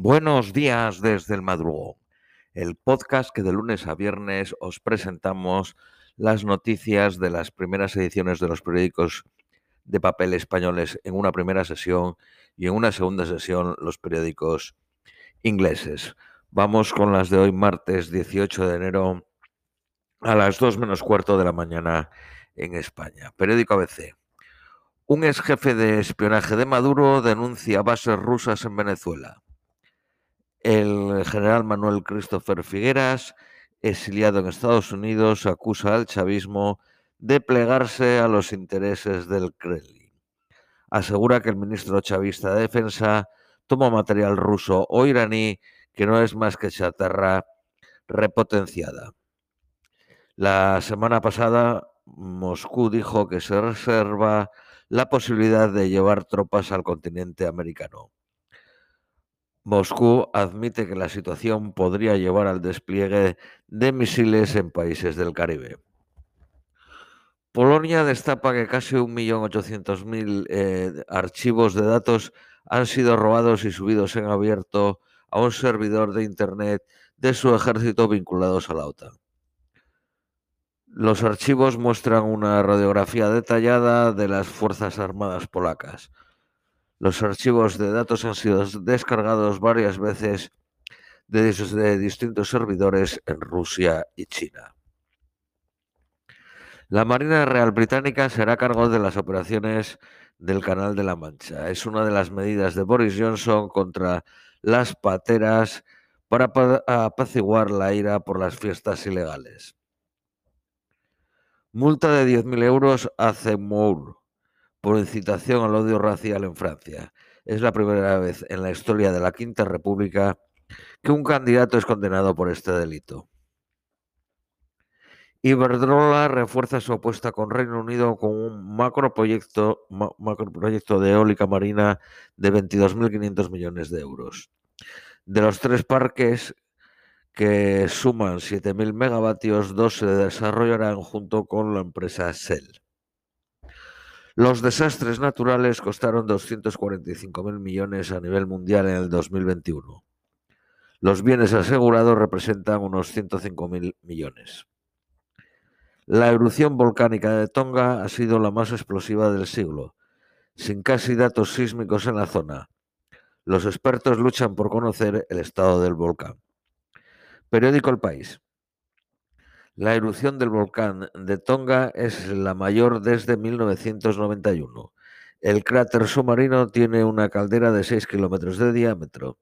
Buenos días desde el madrugón, el podcast que de lunes a viernes os presentamos las noticias de las primeras ediciones de los periódicos de papel españoles en una primera sesión y en una segunda sesión los periódicos ingleses. Vamos con las de hoy, martes 18 de enero, a las 2 menos cuarto de la mañana en España. Periódico ABC. Un ex jefe de espionaje de Maduro denuncia bases rusas en Venezuela. El general Manuel Christopher Figueras, exiliado en Estados Unidos, acusa al chavismo de plegarse a los intereses del Kremlin. Asegura que el ministro chavista de Defensa toma material ruso o iraní que no es más que chatarra repotenciada. La semana pasada Moscú dijo que se reserva la posibilidad de llevar tropas al continente americano. Moscú admite que la situación podría llevar al despliegue de misiles en países del Caribe. Polonia destapa que casi 1.800.000 eh, archivos de datos han sido robados y subidos en abierto a un servidor de Internet de su ejército vinculados a la OTAN. Los archivos muestran una radiografía detallada de las Fuerzas Armadas polacas. Los archivos de datos han sido descargados varias veces desde distintos servidores en Rusia y China. La Marina Real Británica será cargo de las operaciones del Canal de la Mancha. Es una de las medidas de Boris Johnson contra las pateras para apaciguar la ira por las fiestas ilegales. Multa de 10.000 euros a Zemmour por incitación al odio racial en Francia. Es la primera vez en la historia de la Quinta República que un candidato es condenado por este delito. Iberdrola refuerza su apuesta con Reino Unido con un macroproyecto, macroproyecto de eólica marina de 22.500 millones de euros. De los tres parques que suman 7.000 megavatios, dos se desarrollarán junto con la empresa Shell. Los desastres naturales costaron 245.000 millones a nivel mundial en el 2021. Los bienes asegurados representan unos 105.000 millones. La erupción volcánica de Tonga ha sido la más explosiva del siglo, sin casi datos sísmicos en la zona. Los expertos luchan por conocer el estado del volcán. Periódico El País. La erupción del volcán de Tonga es la mayor desde 1991. El cráter submarino tiene una caldera de 6 kilómetros de diámetro.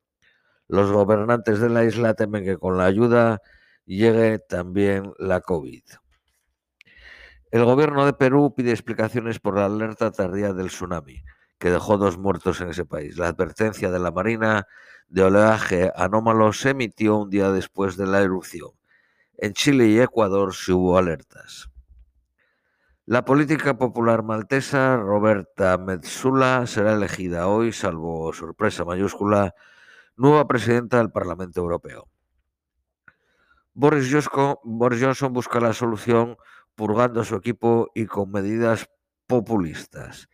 Los gobernantes de la isla temen que con la ayuda llegue también la COVID. El gobierno de Perú pide explicaciones por la alerta tardía del tsunami, que dejó dos muertos en ese país. La advertencia de la Marina de oleaje anómalo se emitió un día después de la erupción. En Chile y Ecuador se hubo alertas. La política popular maltesa Roberta Metsola será elegida hoy, salvo sorpresa mayúscula, nueva presidenta del Parlamento Europeo. Boris, Johnson busca la solución purgando a su equipo y con medidas populistas.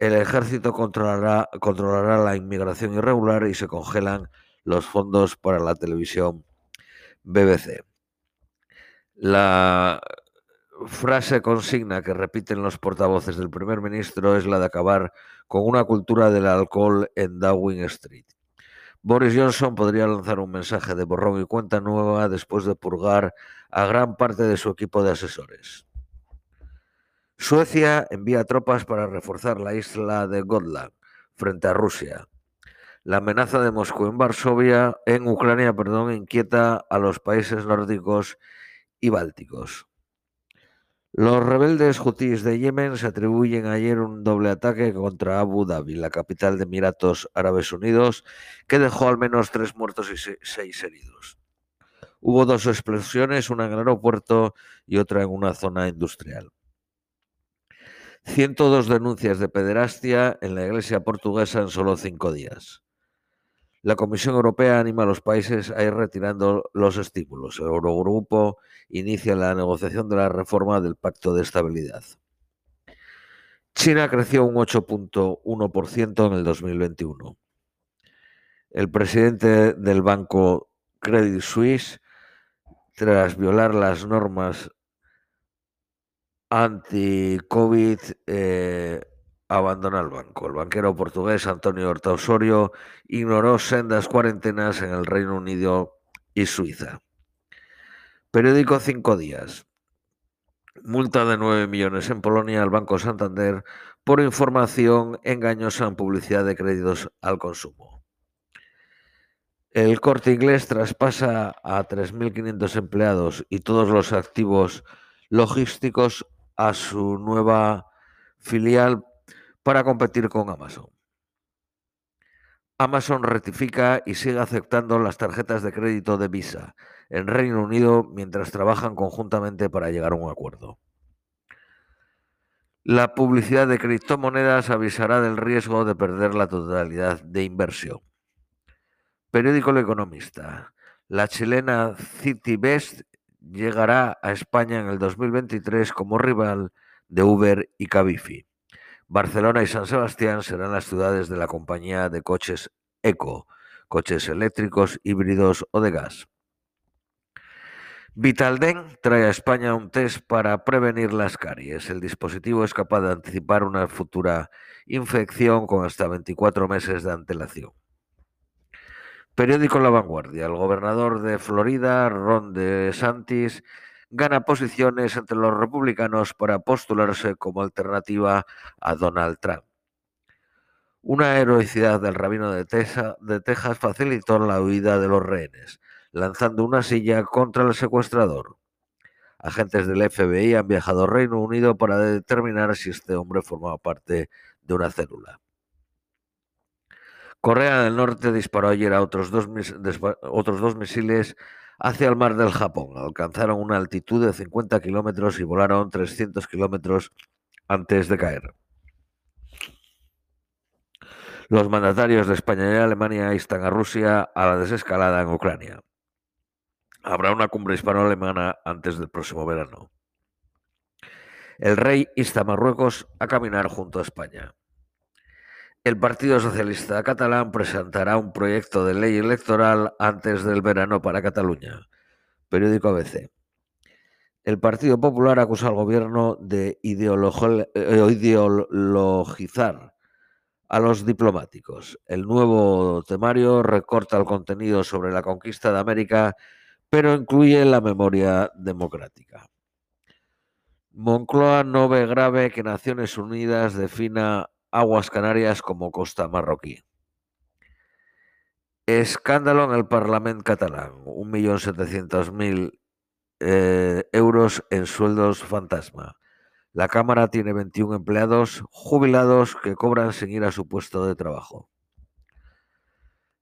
El ejército controlará, controlará la inmigración irregular y se congelan los fondos para la televisión BBC. La frase consigna que repiten los portavoces del primer ministro es la de acabar con una cultura del alcohol en Downing Street. Boris Johnson podría lanzar un mensaje de borrón y cuenta nueva después de purgar a gran parte de su equipo de asesores. Suecia envía tropas para reforzar la isla de Gotland frente a Rusia. La amenaza de Moscú en Varsovia, en Ucrania, perdón, inquieta a los países nórdicos y bálticos. Los rebeldes hutíes de Yemen se atribuyen ayer un doble ataque contra Abu Dhabi, la capital de Emiratos Árabes Unidos, que dejó al menos tres muertos y seis heridos. Hubo dos explosiones, una en el aeropuerto y otra en una zona industrial. 102 denuncias de pederastia en la iglesia portuguesa en solo cinco días. La Comisión Europea anima a los países a ir retirando los estímulos. El Eurogrupo inicia la negociación de la reforma del Pacto de Estabilidad. China creció un 8.1% en el 2021. El presidente del banco Credit Suisse, tras violar las normas anti-COVID, eh, abandona el banco. El banquero portugués Antonio Horta Osorio ignoró sendas cuarentenas en el Reino Unido y Suiza. Periódico Cinco Días. Multa de 9 millones en Polonia al Banco Santander por información engañosa en publicidad de créditos al consumo. El corte inglés traspasa a 3.500 empleados y todos los activos logísticos a su nueva filial para competir con Amazon. Amazon rectifica y sigue aceptando las tarjetas de crédito de Visa en Reino Unido mientras trabajan conjuntamente para llegar a un acuerdo. La publicidad de criptomonedas avisará del riesgo de perder la totalidad de inversión. Periódico El Economista. La chilena CityBest llegará a España en el 2023 como rival de Uber y Cabify. Barcelona y San Sebastián serán las ciudades de la compañía de coches Eco, coches eléctricos, híbridos o de gas. Vitalden trae a España un test para prevenir las caries. El dispositivo es capaz de anticipar una futura infección con hasta 24 meses de antelación. Periódico La Vanguardia. El gobernador de Florida, Ron DeSantis, gana posiciones entre los republicanos para postularse como alternativa a Donald Trump. Una heroicidad del rabino de, Texas facilitó la huida de los rehenes, lanzando una silla contra el secuestrador. Agentes del FBI han viajado al Reino Unido para determinar si este hombre formaba parte de una célula. Corea del Norte disparó ayer a otros dos, otros dos misiles hacia el mar del Japón. Alcanzaron una altitud de 50 kilómetros y volaron 300 kilómetros antes de caer. Los mandatarios de España y Alemania instan a Rusia a la desescalada en Ucrania. Habrá una cumbre hispano-alemana antes del próximo verano. El rey insta a Marruecos a caminar junto a España. El Partido Socialista Catalán presentará un proyecto de ley electoral antes del verano para Cataluña. Periódico ABC. El Partido Popular acusa al gobierno de eh, ideologizar a los diplomáticos. El nuevo temario recorta el contenido sobre la conquista de América, pero incluye la memoria democrática. Moncloa no ve grave que Naciones Unidas defina Aguas Canarias como costa marroquí. Escándalo en el Parlamento catalán. 1.700.000 eh, euros en sueldos fantasma. La Cámara tiene 21 empleados jubilados que cobran sin ir a su puesto de trabajo.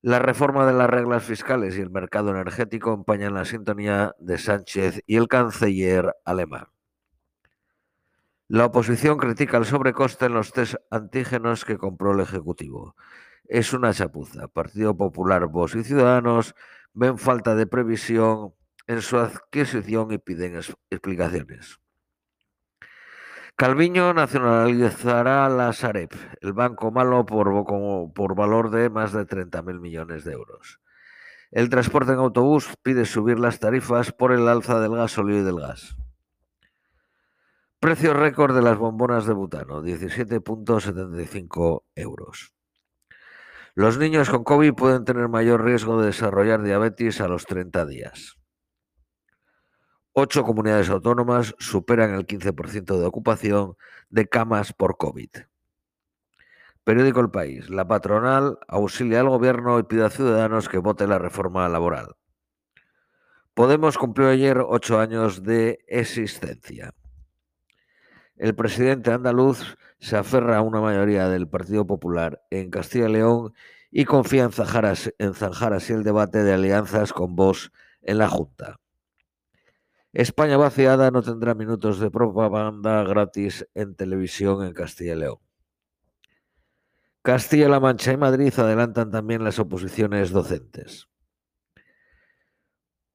La reforma de las reglas fiscales y el mercado energético empañan la sintonía de Sánchez y el canciller alemán. La oposición critica el sobrecoste en los test antígenos que compró el Ejecutivo. Es una chapuza. Partido Popular, Vos y Ciudadanos ven falta de previsión en su adquisición y piden explicaciones. Calviño nacionalizará la Sareb, el banco malo por, por valor de más de 30.000 millones de euros. El transporte en autobús pide subir las tarifas por el alza del gasóleo y del gas. Precio récord de las bombonas de butano, 17.75 euros. Los niños con COVID pueden tener mayor riesgo de desarrollar diabetes a los 30 días. Ocho comunidades autónomas superan el 15% de ocupación de camas por COVID. Periódico El País. La patronal auxilia al gobierno y pide a ciudadanos que voten la reforma laboral. Podemos cumplió ayer ocho años de existencia. El presidente andaluz se aferra a una mayoría del Partido Popular en Castilla y León y confía en zanjar, así el debate de alianzas con Vox en la Junta. España vaciada no tendrá minutos de propaganda gratis en televisión en Castilla y León. Castilla-La Mancha y Madrid adelantan también las oposiciones docentes.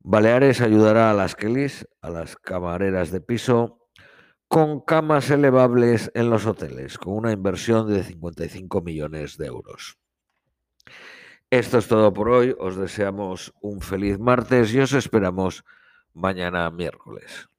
Baleares ayudará a las Kelis, a las camareras de piso, con camas elevables en los hoteles, con una inversión de 55 millones de euros. Esto es todo por hoy. Os deseamos un feliz martes y os esperamos mañana miércoles.